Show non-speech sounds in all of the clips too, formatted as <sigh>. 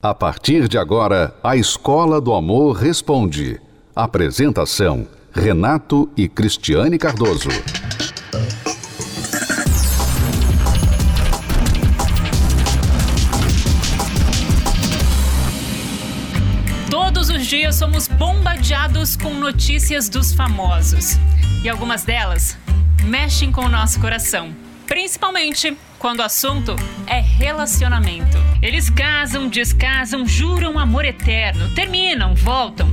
A partir de agora, a Escola do Amor Responde. Apresentação: Renato e Cristiane Cardoso. Todos os dias somos bombardeados com notícias dos famosos. E algumas delas mexem com o nosso coração. Principalmente quando o assunto é relacionamento. Eles casam, descasam, juram amor eterno, terminam, voltam.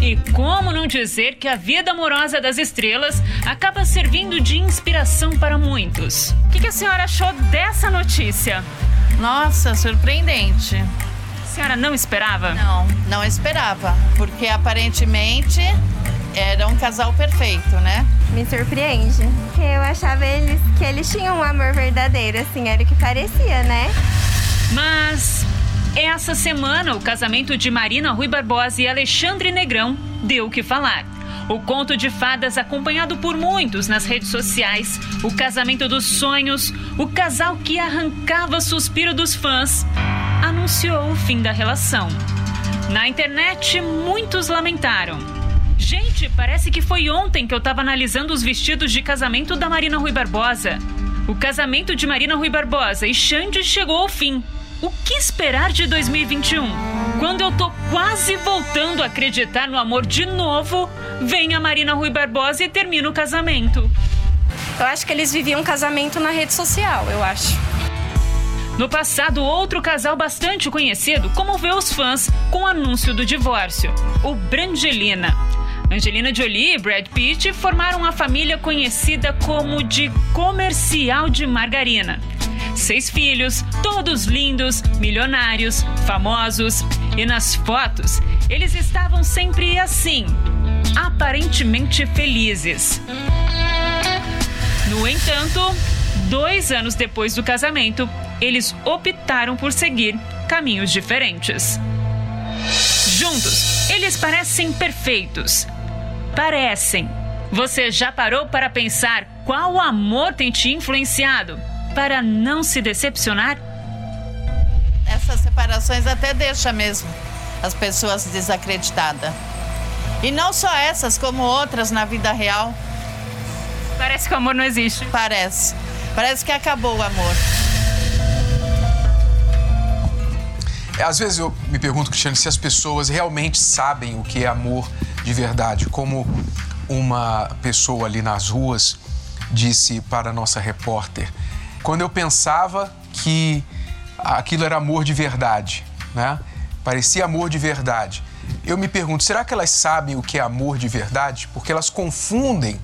E como não dizer que a vida amorosa das estrelas acaba servindo de inspiração para muitos? O que, a senhora achou dessa notícia? Nossa, surpreendente. A senhora não esperava? Não, não esperava. Porque aparentemente era um casal perfeito, né? Me surpreende. Eu achava eles que eles tinham um amor verdadeiro, assim, era o que parecia, né? Mas essa semana o casamento de Marina Rui Barbosa e Alexandre Negrão deu o que falar. O conto de fadas acompanhado por muitos nas redes sociais, o casamento dos sonhos, o casal que arrancava suspiro dos fãs, anunciou o fim da relação. Na internet, muitos lamentaram. Gente, parece que foi ontem que eu estava analisando os vestidos de casamento da Marina Rui Barbosa. O casamento de Marina Rui Barbosa e Xande chegou ao fim. O que esperar de 2021? Quando eu tô quase voltando a acreditar no amor de novo, vem a Marina Rui Barbosa e termina o casamento. Eu acho que eles viviam um casamento na rede social, eu acho. No passado, outro casal bastante conhecido comoveu os fãs com o anúncio do divórcio, o Brangelina. Angelina Jolie e Brad Pitt formaram a família conhecida como de comercial de margarina. Seis filhos, todos lindos, milionários, famosos. E nas fotos, eles estavam sempre assim, aparentemente felizes. No entanto, dois anos depois do casamento, eles optaram por seguir caminhos diferentes. Juntos, eles parecem perfeitos, parecem. Você já parou para pensar qual amor tem te influenciado para não se decepcionar? Essas separações até deixa mesmo as pessoas desacreditadas. E não só essas, como outras na vida real. Parece que o amor não existe. Parece. Parece que acabou o amor. Às vezes eu me pergunto, Cristiano, se as pessoas realmente sabem o que é amor de verdade. Como uma pessoa ali nas ruas disse para a nossa repórter, quando eu pensava que aquilo era amor de verdade, né? Parecia amor de verdade. Eu me pergunto, será que elas sabem o que é amor de verdade? Porque elas confundem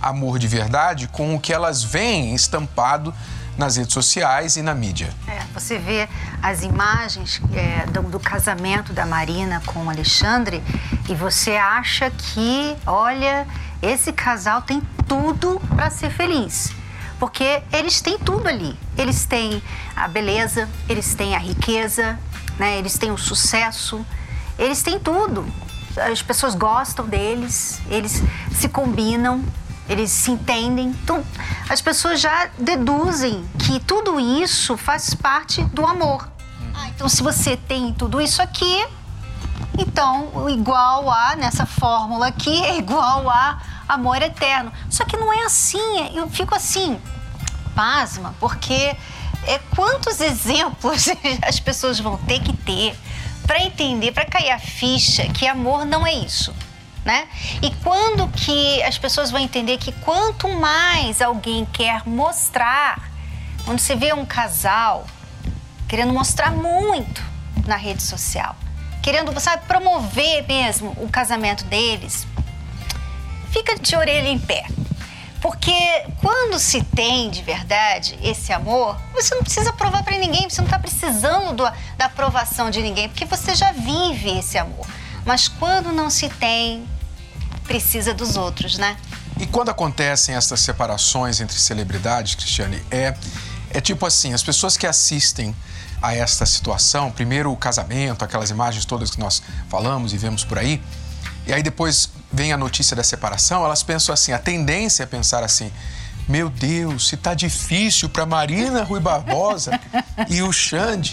amor de verdade com o que elas veem estampado nas redes sociais e na mídia. É, você vê as imagens é, do, do, casamento da Marina com o Alexandre e você acha que, olha, esse casal tem tudo para ser feliz. Porque eles têm tudo ali. Eles têm a beleza, eles têm a riqueza, né? eles têm o sucesso, eles têm tudo. As pessoas gostam deles, eles se combinam, eles se entendem. Então, as pessoas já deduzem que tudo isso faz parte do amor. Ah, então, se você tem tudo isso aqui, então igual a, nessa fórmula aqui, é igual a amor eterno. Só que não é assim. Eu fico assim, pasma, porque é, quantos exemplos <laughs> as pessoas vão ter que ter para entender, para cair a ficha que amor não é isso né? E quando que as pessoas vão entender que quanto mais alguém quer mostrar, quando você vê um casal querendo mostrar muito na rede social, querendo, sabe, promover mesmo o casamento deles, fica de orelha em pé. Porque quando se tem de verdade esse amor, você não precisa provar para ninguém, você não está precisando do, da aprovação de ninguém, porque você já vive esse amor. Mas quando não se tem, precisa dos outros, né? E quando acontecem essas separações entre celebridades, Cristiane, é, é tipo assim, as pessoas que assistem a esta situação, primeiro o casamento, aquelas imagens todas que nós falamos e vemos por aí, e aí depois vem a notícia da separação, elas pensam assim, a tendência é pensar assim, Meu Deus, se tá difícil para Marina Rui Barbosa e o Xande.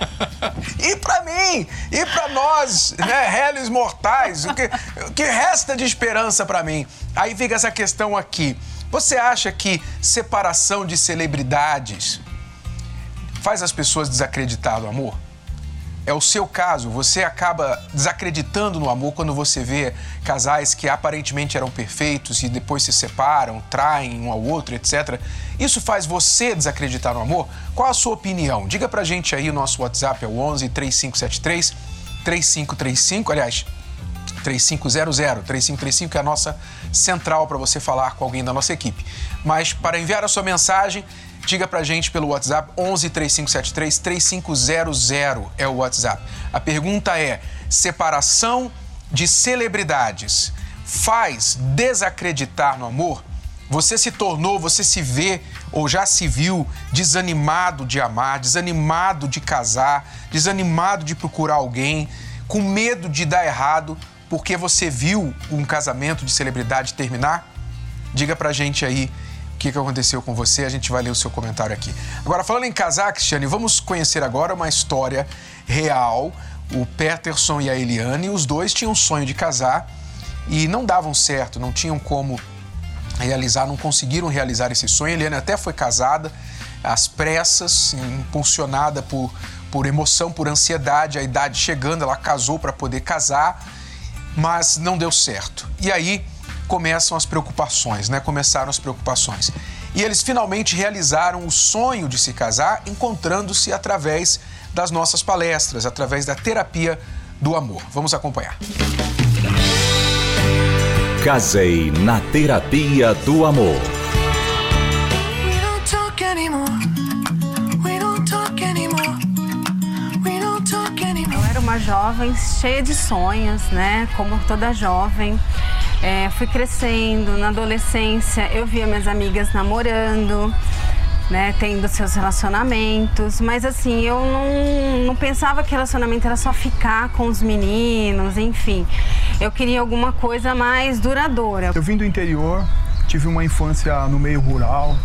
<laughs> e para mim, e para nós, né, réis mortais, o que, o que resta de esperança para mim? Aí fica essa questão aqui. Você acha que separação de celebridades faz as pessoas desacreditar no amor? É o seu caso, você acaba desacreditando no amor quando você vê casais que aparentemente eram perfeitos e depois se separam, traem um ao outro, etc. Isso faz você desacreditar no amor? Qual a sua opinião? Diga pra gente aí, o nosso WhatsApp é o 11 3573 3535, aliás, 3500, 3535 que é a nossa central para você falar com alguém da nossa equipe. Mas para enviar a sua mensagem, Diga pra gente pelo WhatsApp 11 3573 3500 é o WhatsApp. A pergunta é: separação de celebridades faz desacreditar no amor? Você se tornou, você se vê ou já se viu desanimado de amar, desanimado de casar, desanimado de procurar alguém, com medo de dar errado porque você viu um casamento de celebridade terminar? Diga pra gente aí que, que aconteceu com você. A gente vai ler o seu comentário aqui. Agora, falando em casar, Cristiane, vamos conhecer agora uma história real. O Peterson e a Eliane, os dois tinham um sonho de casar e não davam certo, não tinham como realizar, não conseguiram realizar esse sonho. A Eliane até foi casada às pressas, impulsionada por, por emoção, por ansiedade, a idade chegando, ela casou para poder casar, mas não deu certo. E aí começam as preocupações, né? Começaram as preocupações. E eles finalmente realizaram o sonho de se casar, encontrando-se através das nossas palestras, através da terapia do amor. Vamos acompanhar. Casei na terapia do amor. Eu era uma jovem cheia de sonhos, né? Como toda jovem. É, fui crescendo, na adolescência eu via minhas amigas namorando, né, tendo seus relacionamentos, mas assim, eu não, não pensava que relacionamento era só ficar com os meninos, enfim. Eu queria alguma coisa mais duradoura. Eu vim do interior, tive uma infância no meio rural,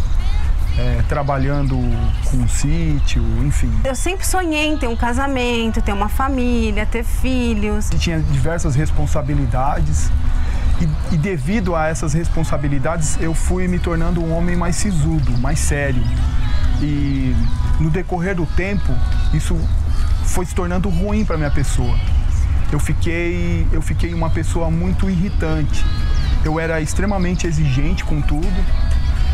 é, trabalhando com sítio, enfim. Eu sempre sonhei em ter um casamento, ter uma família, ter filhos. E tinha diversas responsabilidades. E, e, devido a essas responsabilidades, eu fui me tornando um homem mais sisudo, mais sério. E no decorrer do tempo, isso foi se tornando ruim para minha pessoa. Eu fiquei, eu fiquei uma pessoa muito irritante. Eu era extremamente exigente com tudo.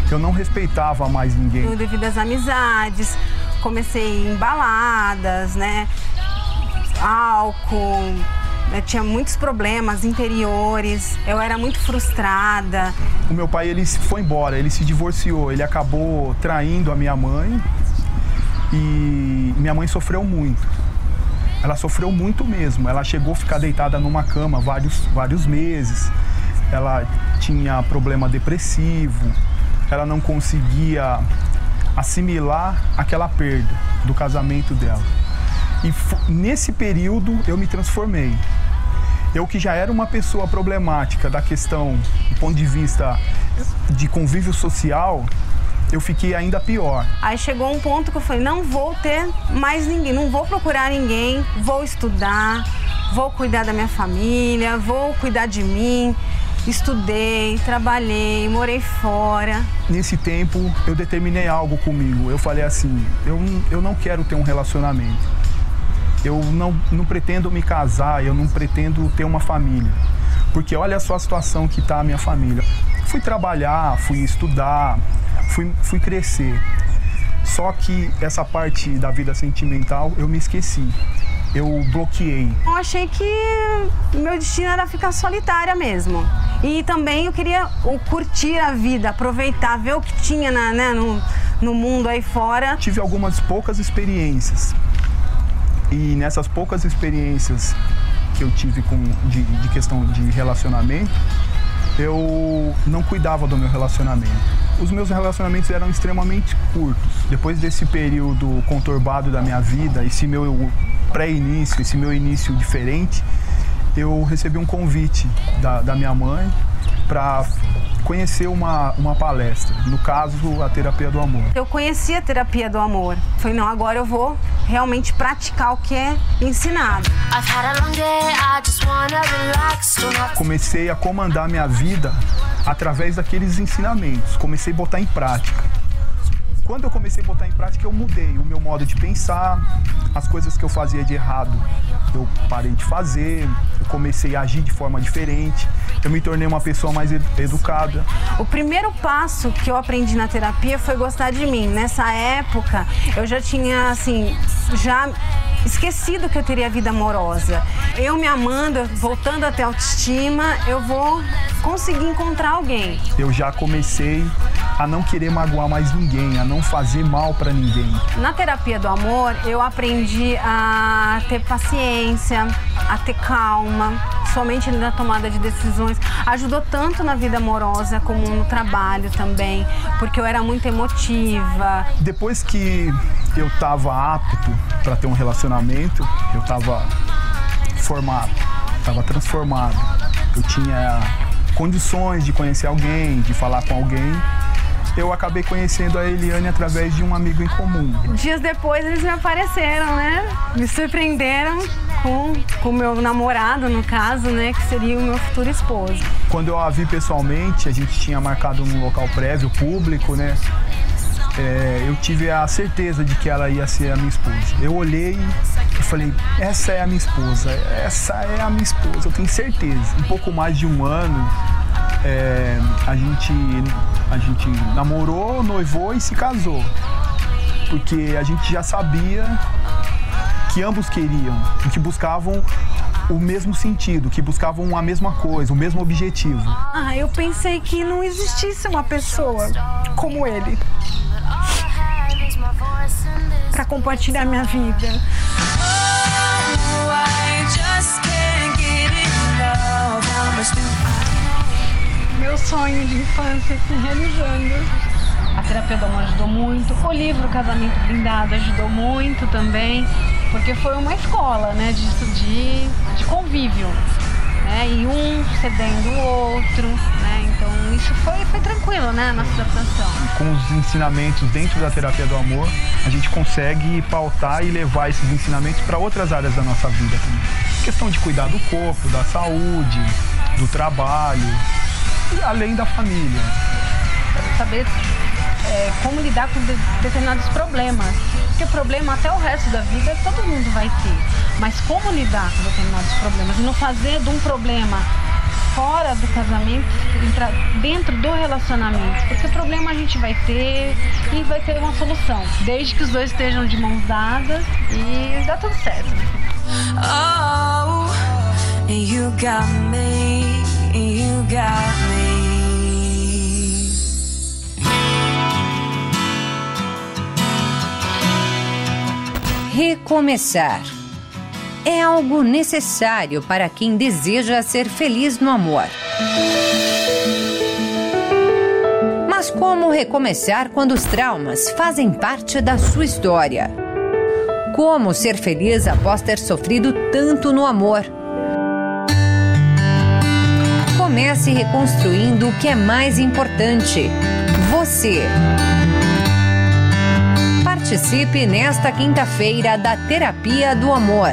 Eu não respeitava mais ninguém. Devido às amizades, comecei em baladas, né? Álcool, eu tinha muitos problemas interiores, eu era muito frustrada. O meu pai ele foi embora, ele se divorciou, ele acabou traindo a minha mãe e minha mãe sofreu muito. Ela sofreu muito mesmo. Ela chegou a ficar deitada numa cama vários, vários meses. Ela tinha problema depressivo. Ela não conseguia assimilar aquela perda do casamento dela. E nesse período eu me transformei. Eu que já era uma pessoa problemática da questão do ponto de vista de convívio social, eu fiquei ainda pior. Aí chegou um ponto que eu falei, não vou ter mais ninguém, não vou procurar ninguém, vou estudar, vou cuidar da minha família, vou cuidar de mim. Estudei, trabalhei, morei fora. Nesse tempo, eu determinei algo comigo. Eu falei assim: eu, eu não quero ter um relacionamento eu não, não pretendo me casar, eu não pretendo ter uma família. Porque olha só a situação que está a minha família. Fui trabalhar, fui estudar, fui, fui crescer. Só que essa parte da vida sentimental eu me esqueci. Eu bloqueei. Eu achei que meu destino era ficar solitária mesmo. E também eu queria curtir a vida, aproveitar, ver o que tinha na, né, no, no mundo aí fora. Tive algumas poucas experiências e nessas poucas experiências que eu tive com, de, de questão de relacionamento, eu não cuidava do meu relacionamento. Os meus relacionamentos eram extremamente curtos. Depois desse período conturbado da minha vida, esse meu pré-início, esse meu início diferente, eu recebi um convite da, da minha mãe para conhecer uma, uma palestra, no caso, a terapia do amor. Eu conheci a terapia do amor. Falei, não, agora eu vou realmente praticar o que é ensinado. Comecei a comandar minha vida através daqueles ensinamentos, comecei a botar em prática. Quando eu comecei a botar em prática, eu mudei o meu modo de pensar, as coisas que eu fazia de errado, eu parei de fazer, eu comecei a agir de forma diferente, eu me tornei uma pessoa mais educada. O primeiro passo que eu aprendi na terapia foi gostar de mim. Nessa época, eu já tinha, assim, já esquecido que eu teria vida amorosa. Eu me amando, voltando até a autoestima, eu vou conseguir encontrar alguém. Eu já comecei a não querer magoar mais ninguém, a não fazer mal para ninguém. Na terapia do amor, eu aprendi a ter paciência, a ter calma, somente na tomada de decisões. Ajudou tanto na vida amorosa como no trabalho também, porque eu era muito emotiva. Depois que eu estava apto para ter um relacionamento, eu estava formado, estava transformado. Eu tinha condições de conhecer alguém, de falar com alguém eu acabei conhecendo a Eliane através de um amigo em comum. Dias depois eles me apareceram, né? Me surpreenderam com o meu namorado, no caso, né? Que seria o meu futuro esposo. Quando eu a vi pessoalmente, a gente tinha marcado num local prévio, público, né? É, eu tive a certeza de que ela ia ser a minha esposa. Eu olhei e falei, essa é a minha esposa, essa é a minha esposa, eu tenho certeza. Um pouco mais de um ano é, a, gente, a gente namorou, noivou e se casou. Porque a gente já sabia que ambos queriam, que buscavam o mesmo sentido, que buscavam a mesma coisa, o mesmo objetivo. Ah, eu pensei que não existisse uma pessoa como ele para compartilhar minha vida. Oh, meu sonho de infância se realizando. A terapia do amor ajudou muito, o livro Casamento Blindado ajudou muito também, porque foi uma escola né, de, de, de convívio. Né, e um cedendo o outro, né, então isso foi, foi tranquilo, né, nossa adaptação. Com os ensinamentos dentro da terapia do amor, a gente consegue pautar e levar esses ensinamentos para outras áreas da nossa vida também. Questão de cuidar do corpo, da saúde, do trabalho, além da família. Saber é, como lidar com de, determinados problemas. Porque problema até o resto da vida todo mundo vai ter. Mas como lidar com determinados problemas e não fazer de um problema fora do casamento, entrar dentro do relacionamento. Porque problema a gente vai ter e vai ter uma solução. Desde que os dois estejam de mãos dadas e dá tudo certo. Oh, you got me, you got me. Recomeçar é algo necessário para quem deseja ser feliz no amor. Mas como recomeçar quando os traumas fazem parte da sua história? Como ser feliz após ter sofrido tanto no amor? Comece reconstruindo o que é mais importante: você. Participe nesta quinta-feira da Terapia do Amor.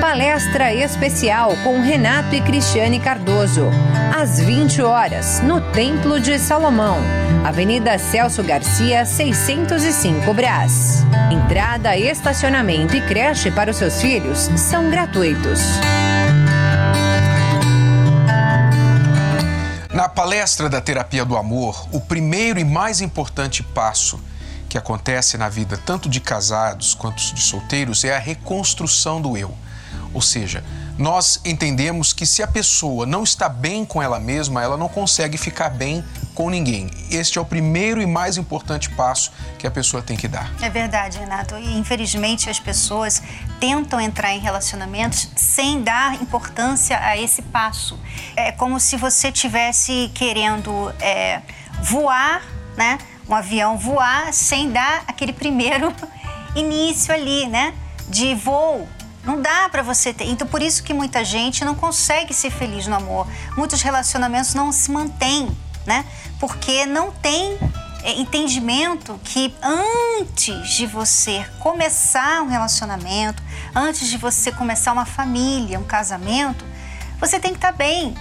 Palestra especial com Renato e Cristiane Cardoso, às 20 horas, no Templo de Salomão, Avenida Celso Garcia, 605 Brás. Entrada, estacionamento e creche para os seus filhos são gratuitos. Na palestra da Terapia do Amor, o primeiro e mais importante passo que acontece na vida tanto de casados quanto de solteiros é a reconstrução do eu. Ou seja, nós entendemos que se a pessoa não está bem com ela mesma, ela não consegue ficar bem com ninguém. Este é o primeiro e mais importante passo que a pessoa tem que dar. É verdade, Renato. E infelizmente as pessoas tentam entrar em relacionamentos sem dar importância a esse passo. É como se você tivesse querendo é, voar, né? Um avião voar sem dar aquele primeiro <laughs> início ali, né? De voo. Não dá para você ter. Então, por isso que muita gente não consegue ser feliz no amor. Muitos relacionamentos não se mantêm, né? Porque não tem é, entendimento que antes de você começar um relacionamento, antes de você começar uma família, um casamento, você tem que estar tá bem.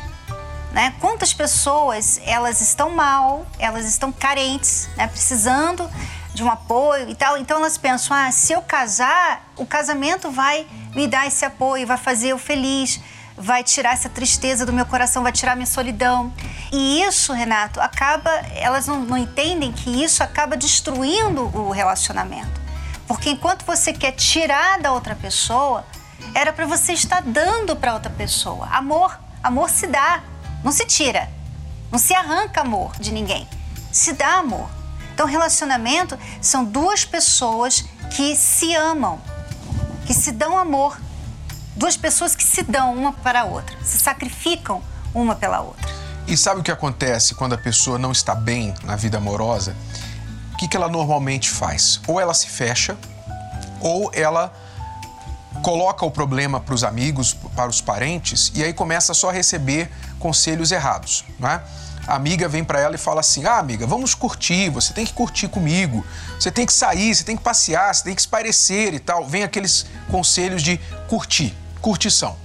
Né? Quantas pessoas elas estão mal, elas estão carentes, né? precisando de um apoio e tal. Então elas pensam: ah, se eu casar, o casamento vai me dar esse apoio, vai fazer eu feliz, vai tirar essa tristeza do meu coração, vai tirar minha solidão. E isso, Renato, acaba, elas não, não entendem que isso acaba destruindo o relacionamento. Porque enquanto você quer tirar da outra pessoa, era para você estar dando para outra pessoa. Amor, amor se dá, não se tira. Não se arranca amor de ninguém. Se dá amor. Então, relacionamento são duas pessoas que se amam, que se dão amor. Duas pessoas que se dão uma para a outra, se sacrificam uma pela outra. E sabe o que acontece quando a pessoa não está bem na vida amorosa? O que, que ela normalmente faz? Ou ela se fecha, ou ela coloca o problema para os amigos, para os parentes, e aí começa só a receber conselhos errados, né? a amiga vem para ela e fala assim: Ah, amiga, vamos curtir, você tem que curtir comigo, você tem que sair, você tem que passear, você tem que espairecer e tal. Vem aqueles conselhos de curtir, curtição.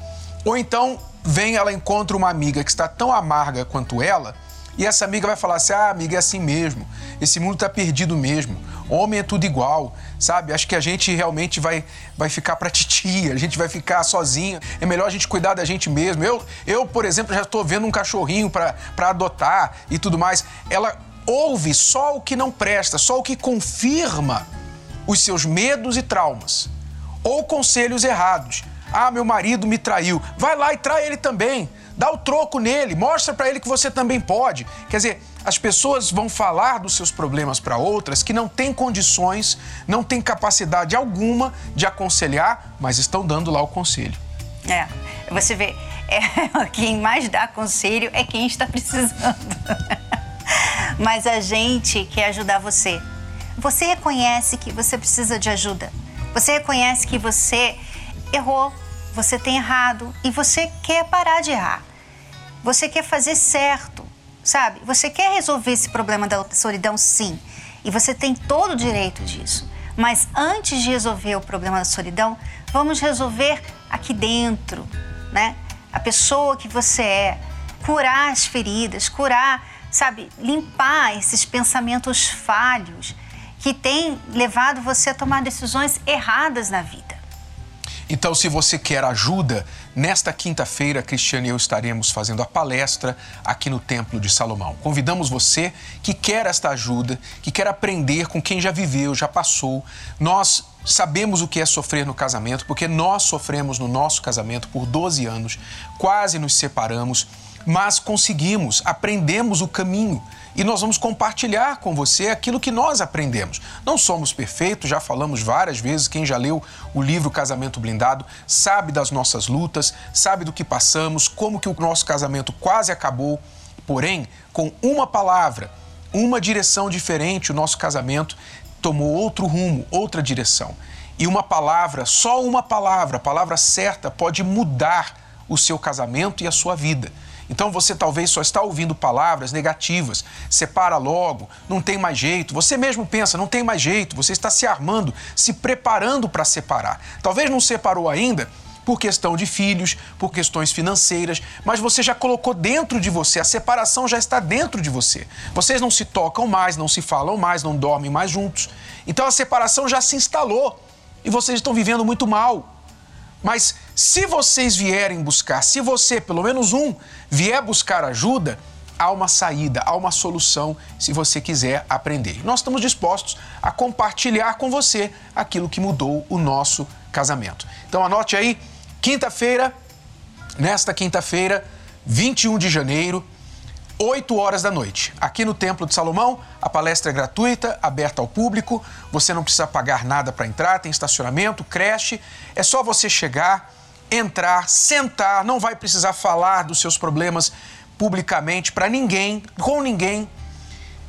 Ou então vem ela encontra uma amiga que está tão amarga quanto ela e essa amiga vai falar assim: ah, amiga, é assim mesmo. Esse mundo está perdido mesmo. Homem é tudo igual, sabe? Acho que a gente realmente vai, vai ficar para titia, a gente vai ficar sozinha. É melhor a gente cuidar da gente mesmo. Eu, eu por exemplo, já estou vendo um cachorrinho para adotar e tudo mais. Ela ouve só o que não presta, só o que confirma os seus medos e traumas. Ou conselhos errados. Ah, meu marido me traiu. Vai lá e trai ele também. Dá o troco nele, mostra para ele que você também pode. Quer dizer, as pessoas vão falar dos seus problemas para outras que não têm condições, não têm capacidade alguma de aconselhar, mas estão dando lá o conselho. É, você vê, é, <laughs> quem mais dá conselho é quem está precisando. <laughs> mas a gente quer ajudar você. Você reconhece que você precisa de ajuda. Você reconhece que você errou, você tem errado e você quer parar de errar. Você quer fazer certo, sabe? Você quer resolver esse problema da solidão, sim. E você tem todo o direito disso. Mas antes de resolver o problema da solidão, vamos resolver aqui dentro, né? A pessoa que você é, curar as feridas, curar, sabe, limpar esses pensamentos falhos que têm levado você a tomar decisões erradas na vida. Então, se você quer ajuda, nesta quinta-feira, Cristiane e eu estaremos fazendo a palestra aqui no Templo de Salomão. Convidamos você que quer esta ajuda, que quer aprender com quem já viveu, já passou. Nós sabemos o que é sofrer no casamento, porque nós sofremos no nosso casamento por 12 anos, quase nos separamos, mas conseguimos, aprendemos o caminho e nós vamos compartilhar com você aquilo que nós aprendemos. Não somos perfeitos, já falamos várias vezes, quem já leu o livro Casamento Blindado sabe das nossas lutas, sabe do que passamos, como que o nosso casamento quase acabou, porém, com uma palavra, uma direção diferente, o nosso casamento tomou outro rumo, outra direção. E uma palavra, só uma palavra, a palavra certa pode mudar o seu casamento e a sua vida. Então você talvez só está ouvindo palavras negativas, separa logo, não tem mais jeito. Você mesmo pensa, não tem mais jeito, você está se armando, se preparando para separar. Talvez não separou ainda por questão de filhos, por questões financeiras, mas você já colocou dentro de você, a separação já está dentro de você. Vocês não se tocam mais, não se falam mais, não dormem mais juntos. Então a separação já se instalou e vocês estão vivendo muito mal. Mas se vocês vierem buscar, se você, pelo menos um, vier buscar ajuda, há uma saída, há uma solução se você quiser aprender. Nós estamos dispostos a compartilhar com você aquilo que mudou o nosso casamento. Então anote aí, quinta-feira, nesta quinta-feira, 21 de janeiro, 8 horas da noite. Aqui no Templo de Salomão, a palestra é gratuita, aberta ao público. Você não precisa pagar nada para entrar, tem estacionamento, creche. É só você chegar, entrar, sentar, não vai precisar falar dos seus problemas publicamente para ninguém, com ninguém.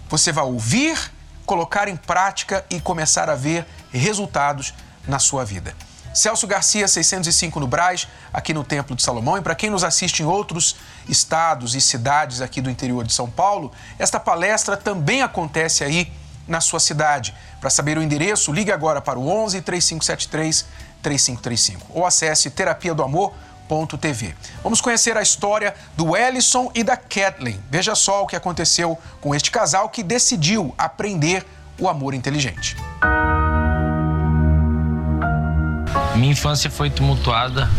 Você vai ouvir, colocar em prática e começar a ver resultados na sua vida. Celso Garcia, 605 no Braz, aqui no Templo de Salomão. E para quem nos assiste em outros estados e cidades aqui do interior de São Paulo, esta palestra também acontece aí na sua cidade. Para saber o endereço, ligue agora para o 11 3573 3535 ou acesse terapia do amor.tv. Vamos conhecer a história do Ellison e da Kathleen. Veja só o que aconteceu com este casal que decidiu aprender o amor inteligente. Minha infância foi tumultuada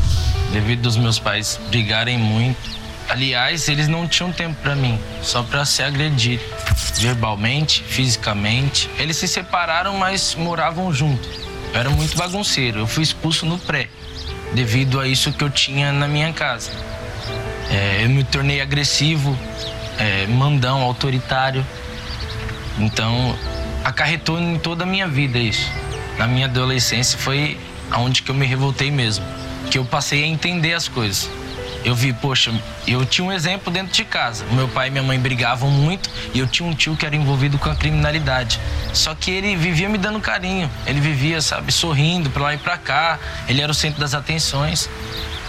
devido aos meus pais brigarem muito. Aliás, eles não tinham tempo para mim, só para se agredir verbalmente, fisicamente. Eles se separaram, mas moravam juntos. Eu era muito bagunceiro. Eu fui expulso no pré, devido a isso que eu tinha na minha casa. É, eu me tornei agressivo, é, mandão, autoritário. Então, acarretou em toda a minha vida isso. Na minha adolescência foi aonde que eu me revoltei mesmo, que eu passei a entender as coisas. Eu vi, poxa, eu tinha um exemplo dentro de casa. Meu pai e minha mãe brigavam muito e eu tinha um tio que era envolvido com a criminalidade. Só que ele vivia me dando carinho. Ele vivia, sabe, sorrindo para lá e para cá. Ele era o centro das atenções.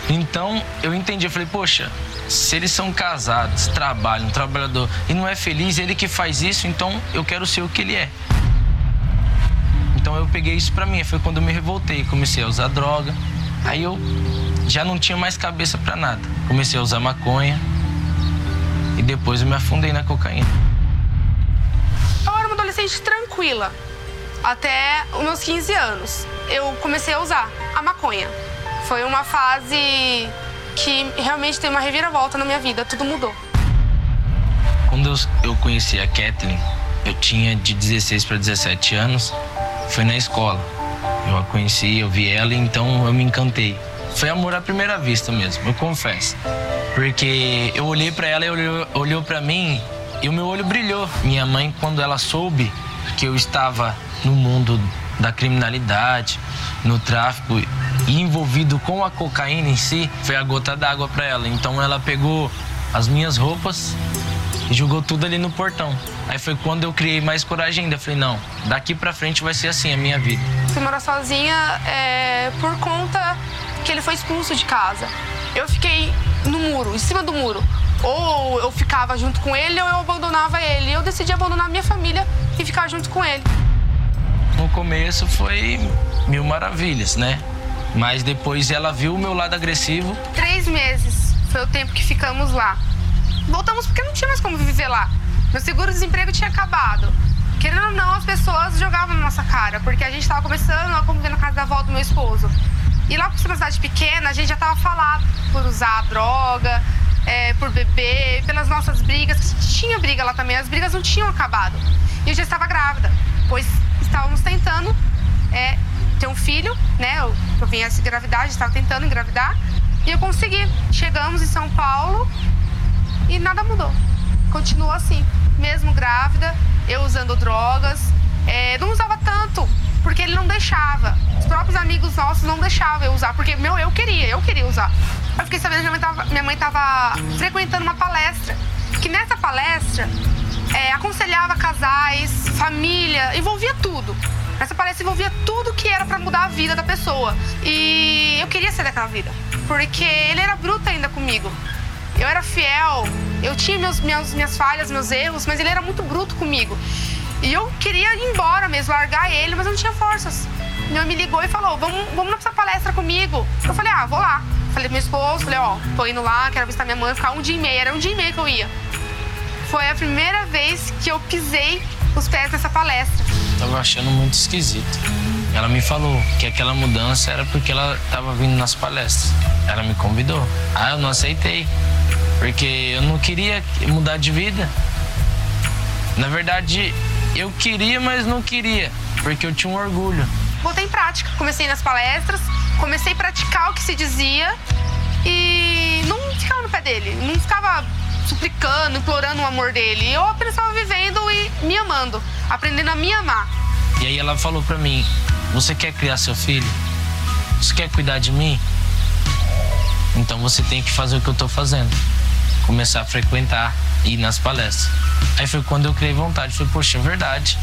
Então eu entendi, eu falei, poxa, se eles são casados, trabalham, um trabalhador e não é feliz, ele que faz isso, então eu quero ser o que ele é. Então eu peguei isso pra mim. Foi quando eu me revoltei. Comecei a usar droga. Aí eu já não tinha mais cabeça para nada. Comecei a usar maconha. E depois eu me afundei na cocaína. Eu era uma adolescente tranquila. Até os meus 15 anos. Eu comecei a usar a maconha. Foi uma fase que realmente tem uma reviravolta na minha vida. Tudo mudou. Quando eu conheci a Kathleen, eu tinha de 16 para 17 anos foi na escola. Eu a conheci, eu vi ela, então eu me encantei. Foi amor à primeira vista mesmo, eu confesso. Porque eu olhei para ela e olhou, olhou para mim e o meu olho brilhou. Minha mãe, quando ela soube que eu estava no mundo da criminalidade, no tráfico e envolvido com a cocaína em si, foi a gota d'água para ela. Então ela pegou as minhas roupas e jogou tudo ali no portão. Aí foi quando eu criei mais coragem ainda. Falei, não, daqui pra frente vai ser assim a minha vida. Fui morar sozinha é, por conta que ele foi expulso de casa. Eu fiquei no muro, em cima do muro. Ou eu ficava junto com ele ou eu abandonava ele. Eu decidi abandonar minha família e ficar junto com ele. No começo foi mil maravilhas, né? Mas depois ela viu o meu lado agressivo. Três meses foi o tempo que ficamos lá. Voltamos porque não tinha mais como viver lá. Meu seguro-desemprego tinha acabado. Querendo ou não, as pessoas jogavam na nossa cara, porque a gente estava começando a conviver na casa da avó do meu esposo. E lá por ser uma cidade pequena, a gente já estava falado por usar droga, é, por beber, pelas nossas brigas. Tinha briga lá também, as brigas não tinham acabado. E eu já estava grávida, pois estávamos tentando é, ter um filho, né? Eu, eu vinha essa gravidade, estava tentando engravidar. E eu consegui. Chegamos em São Paulo e nada mudou. Continuou assim, mesmo grávida, eu usando drogas. É, não usava tanto, porque ele não deixava. Os próprios amigos nossos não deixavam eu usar, porque meu, eu queria, eu queria usar. Eu fiquei sabendo que minha mãe estava frequentando uma palestra, que nessa palestra é, aconselhava casais, família, envolvia tudo. Essa palestra envolvia tudo que era para mudar a vida da pessoa. E eu queria ser daquela vida, porque ele era bruto ainda comigo. Eu era fiel, eu tinha meus, minhas, minhas falhas, meus erros, mas ele era muito bruto comigo. E eu queria ir embora mesmo, largar ele, mas eu não tinha forças. Ele me ligou e falou: vamos, vamos nessa palestra comigo. Eu falei: ah, vou lá. Falei pro meu esposo, falei: ó, tô indo lá, quero visitar minha mãe, ficar um dia e meio. Era um dia e meio que eu ia. Foi a primeira vez que eu pisei os pés nessa palestra. Tava achando muito esquisito. Ela me falou que aquela mudança era porque ela tava vindo nas palestras. Ela me convidou. Ah, eu não aceitei. Porque eu não queria mudar de vida. Na verdade, eu queria, mas não queria, porque eu tinha um orgulho. Botei em prática. Comecei nas palestras, comecei a praticar o que se dizia e não ficava no pé dele. Não ficava suplicando, implorando o amor dele. Eu apenas estava vivendo e me amando, aprendendo a me amar. E aí ela falou para mim: Você quer criar seu filho? Você quer cuidar de mim? Então você tem que fazer o que eu tô fazendo começar a frequentar e ir nas palestras. Aí foi quando eu criei vontade. Falei, poxa, é verdade.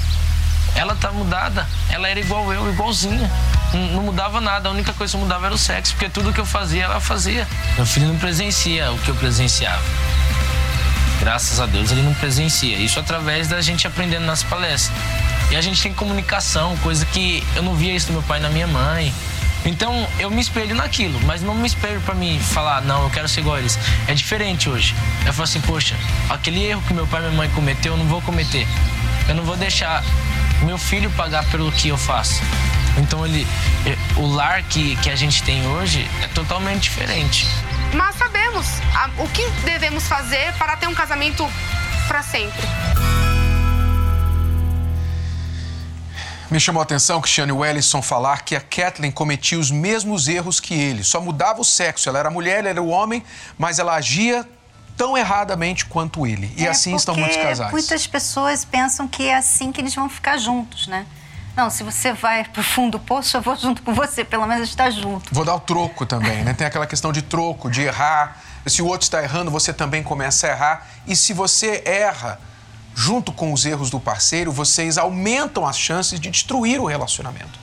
Ela tá mudada. Ela era igual eu, igualzinha. Não, não mudava nada, a única coisa que mudava era o sexo, porque tudo que eu fazia, ela fazia. Meu filho não presencia o que eu presenciava. Graças a Deus ele não presencia. Isso através da gente aprendendo nas palestras. E a gente tem comunicação, coisa que eu não via isso do meu pai e na minha mãe. Então eu me espelho naquilo, mas não me espelho para mim falar, não, eu quero ser igual a eles. É diferente hoje. Eu falo assim, poxa, aquele erro que meu pai e minha mãe cometeu, eu não vou cometer. Eu não vou deixar meu filho pagar pelo que eu faço. Então ele, o lar que, que a gente tem hoje é totalmente diferente. Mas sabemos a, o que devemos fazer para ter um casamento para sempre. Me chamou a atenção Cristiane Wellison falar que a Kathleen cometia os mesmos erros que ele, só mudava o sexo. Ela era mulher, ele era o homem, mas ela agia tão erradamente quanto ele. E é assim estão muitos casais. Muitas pessoas pensam que é assim que eles vão ficar juntos, né? Não, se você vai pro fundo do poço, eu vou junto com você, pelo menos está junto. Vou dar o troco também, né? Tem aquela questão de troco, de errar. Se o outro está errando, você também começa a errar. E se você erra junto com os erros do parceiro, vocês aumentam as chances de destruir o relacionamento.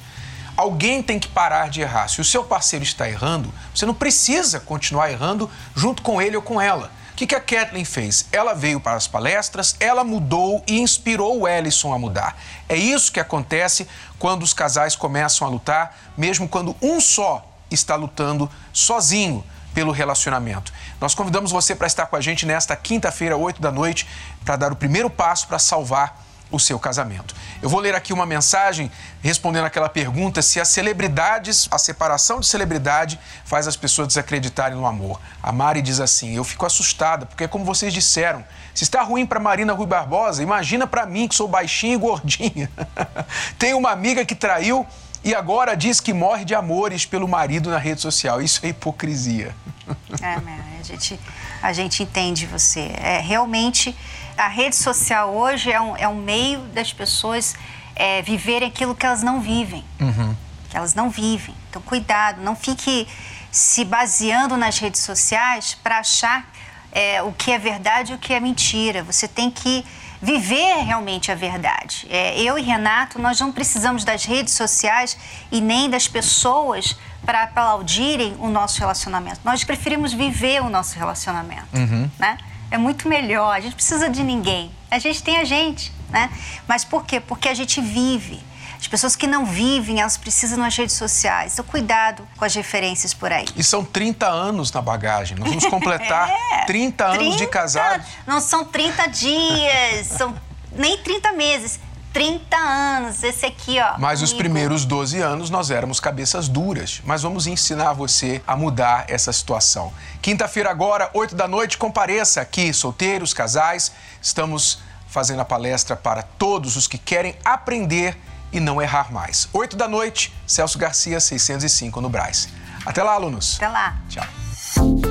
Alguém tem que parar de errar. Se o seu parceiro está errando, você não precisa continuar errando junto com ele ou com ela que, que a Kathleen fez? Ela veio para as palestras, ela mudou e inspirou o Ellison a mudar. É isso que acontece quando os casais começam a lutar, mesmo quando um só está lutando sozinho pelo relacionamento. Nós convidamos você para estar com a gente nesta quinta-feira, 8 da noite, para dar o primeiro passo para salvar o seu casamento. Eu vou ler aqui uma mensagem respondendo aquela pergunta se as celebridades, a separação de celebridade faz as pessoas desacreditarem no amor. A Mari diz assim: "Eu fico assustada, porque como vocês disseram, se está ruim para Marina Rui Barbosa, imagina para mim que sou baixinha e gordinha. <laughs> Tenho uma amiga que traiu e agora diz que morre de amores pelo marido na rede social. Isso é hipocrisia. É, a gente, a gente entende você. É realmente a rede social hoje é um, é um meio das pessoas é, viverem aquilo que elas não vivem. Uhum. Que elas não vivem. Então, cuidado, não fique se baseando nas redes sociais para achar é, o que é verdade e o que é mentira. Você tem que viver realmente a verdade. É, eu e Renato, nós não precisamos das redes sociais e nem das pessoas para aplaudirem o nosso relacionamento. Nós preferimos viver o nosso relacionamento, uhum. né? É muito melhor. A gente precisa de ninguém. A gente tem a gente, né? Mas por quê? Porque a gente vive. As pessoas que não vivem, elas precisam nas redes sociais. Então, cuidado com as referências por aí. E são 30 anos na bagagem. Nós vamos completar <laughs> é, 30 anos 30, de casado. Não são 30 dias, são nem 30 meses. 30 anos, esse aqui, ó. Mas comigo. os primeiros 12 anos nós éramos cabeças duras. Mas vamos ensinar você a mudar essa situação. Quinta-feira agora, 8 da noite, compareça aqui, solteiros, casais. Estamos fazendo a palestra para todos os que querem aprender e não errar mais. 8 da noite, Celso Garcia, 605 no Braz. Até lá, alunos. Até lá. Tchau.